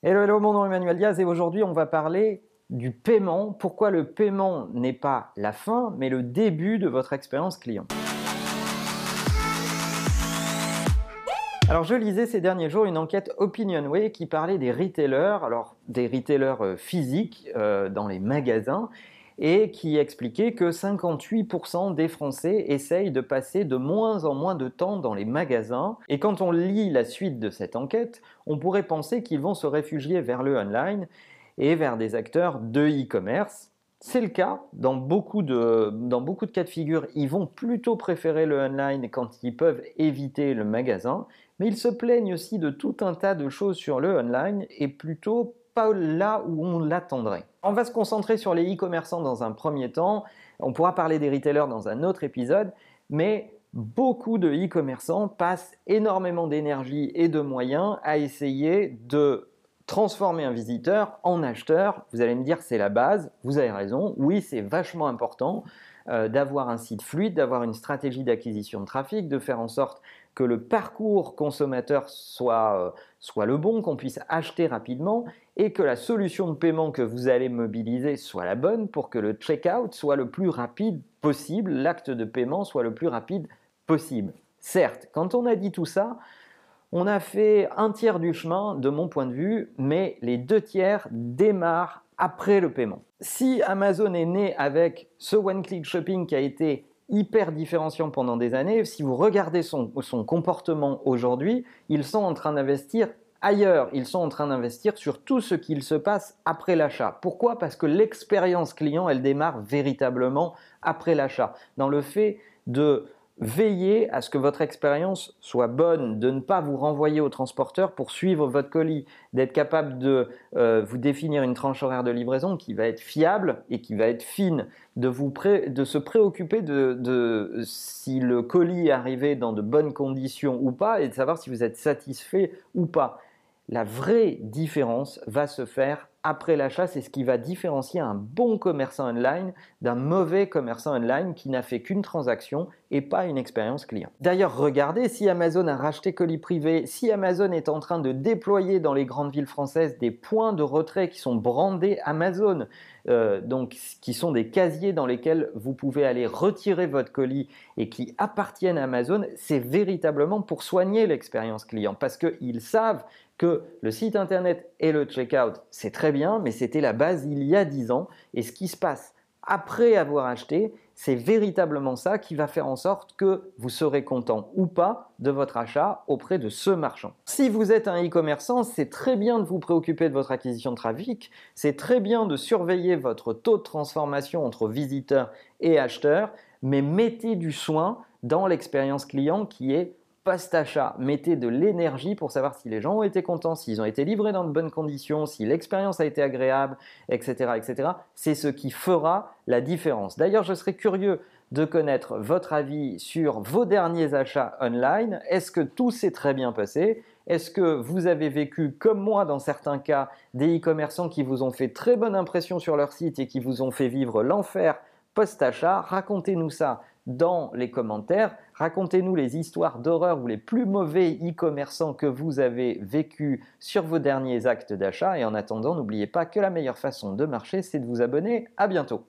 Hello, hello, mon nom est Emmanuel Diaz et aujourd'hui on va parler du paiement. Pourquoi le paiement n'est pas la fin, mais le début de votre expérience client? Alors je lisais ces derniers jours une enquête Opinionway qui parlait des retailers, alors des retailers euh, physiques euh, dans les magasins, et qui expliquait que 58% des Français essayent de passer de moins en moins de temps dans les magasins. Et quand on lit la suite de cette enquête, on pourrait penser qu'ils vont se réfugier vers le online et vers des acteurs de e-commerce. C'est le cas dans beaucoup, de, cas de figure. Ils vont plutôt préférer le online quand ils peuvent éviter le magasin, mais ils se plaignent aussi de tout un tas de choses sur le online et plutôt là où on l'attendrait. On va se concentrer sur les e-commerçants dans un premier temps. On pourra parler des retailers dans un autre épisode, mais beaucoup de e-commerçants passent énormément d'énergie et de moyens à essayer de transformer un visiteur en acheteur. Vous allez me dire c'est la base, vous avez raison, oui c'est vachement important euh, d'avoir un site fluide, d'avoir une stratégie d'acquisition de trafic, de faire en sorte que le parcours consommateur soit, euh, soit le bon, qu'on puisse acheter rapidement et que la solution de paiement que vous allez mobiliser soit la bonne pour que le checkout soit le plus rapide possible, l'acte de paiement soit le plus rapide possible. Certes, quand on a dit tout ça, on a fait un tiers du chemin de mon point de vue, mais les deux tiers démarrent après le paiement. Si Amazon est né avec ce one-click shopping qui a été hyper différenciant pendant des années. Si vous regardez son, comportement aujourd'hui, ils sont en train d'investir ailleurs. Ils sont en train d'investir sur tout ce qu'il se passe après l'achat. Pourquoi? Parce que l'expérience client, elle démarre véritablement après l'achat. Dans le fait de Veillez à ce que votre expérience soit bonne, de ne pas vous renvoyer au transporteur pour suivre votre colis, d'être capable de euh, vous définir une tranche horaire de livraison qui va être fiable et qui va être fine, de, vous de se préoccuper de, si le colis est arrivé dans de bonnes conditions ou pas et de savoir si vous êtes satisfait ou pas. La vraie différence va se faire après l'achat, c'est ce qui va différencier un bon commerçant online d'un mauvais commerçant online qui n'a fait qu'une transaction et pas une expérience client. D'ailleurs, regardez si Amazon a racheté colis privé, si Amazon est en train de déployer dans les grandes villes françaises des points de retrait qui sont brandés Amazon, euh, donc qui sont des casiers dans lesquels vous pouvez aller retirer votre colis et qui appartiennent à Amazon, c'est véritablement pour soigner l'expérience client parce qu'ils savent que le site internet et le checkout, c'est très bien, mais c'était la base il y a 10 ans. Et ce qui se passe après avoir acheté, c'est véritablement ça qui va faire en sorte que vous serez content ou pas de votre achat auprès de ce marchand. Si vous êtes un e-commerçant, c'est très bien de vous préoccuper de votre acquisition de trafic, c'est très bien de surveiller votre taux de transformation entre visiteurs et acheteurs, mais mettez du soin dans l'expérience client qui est post-achat, mettez de l'énergie pour savoir si les gens ont été contents, s'ils ont été livrés dans de bonnes conditions, si l'expérience a été agréable, etc. etc. C'est ce qui fera la différence. D'ailleurs, je serais curieux de connaître votre avis sur vos derniers achats online. Est-ce que tout s'est très bien passé? Est-ce que vous avez vécu, comme moi dans certains cas, des e-commerçants qui vous ont fait très bonne impression sur leur site et qui vous ont fait vivre l'enfer post-achat? Racontez-nous ça dans les commentaires. Racontez-nous les histoires d'horreur ou les plus mauvais e-commerçants que vous avez vécu sur vos derniers actes d'achat. Et en attendant, n'oubliez pas que la meilleure façon de marcher, c'est de vous abonner. À bientôt.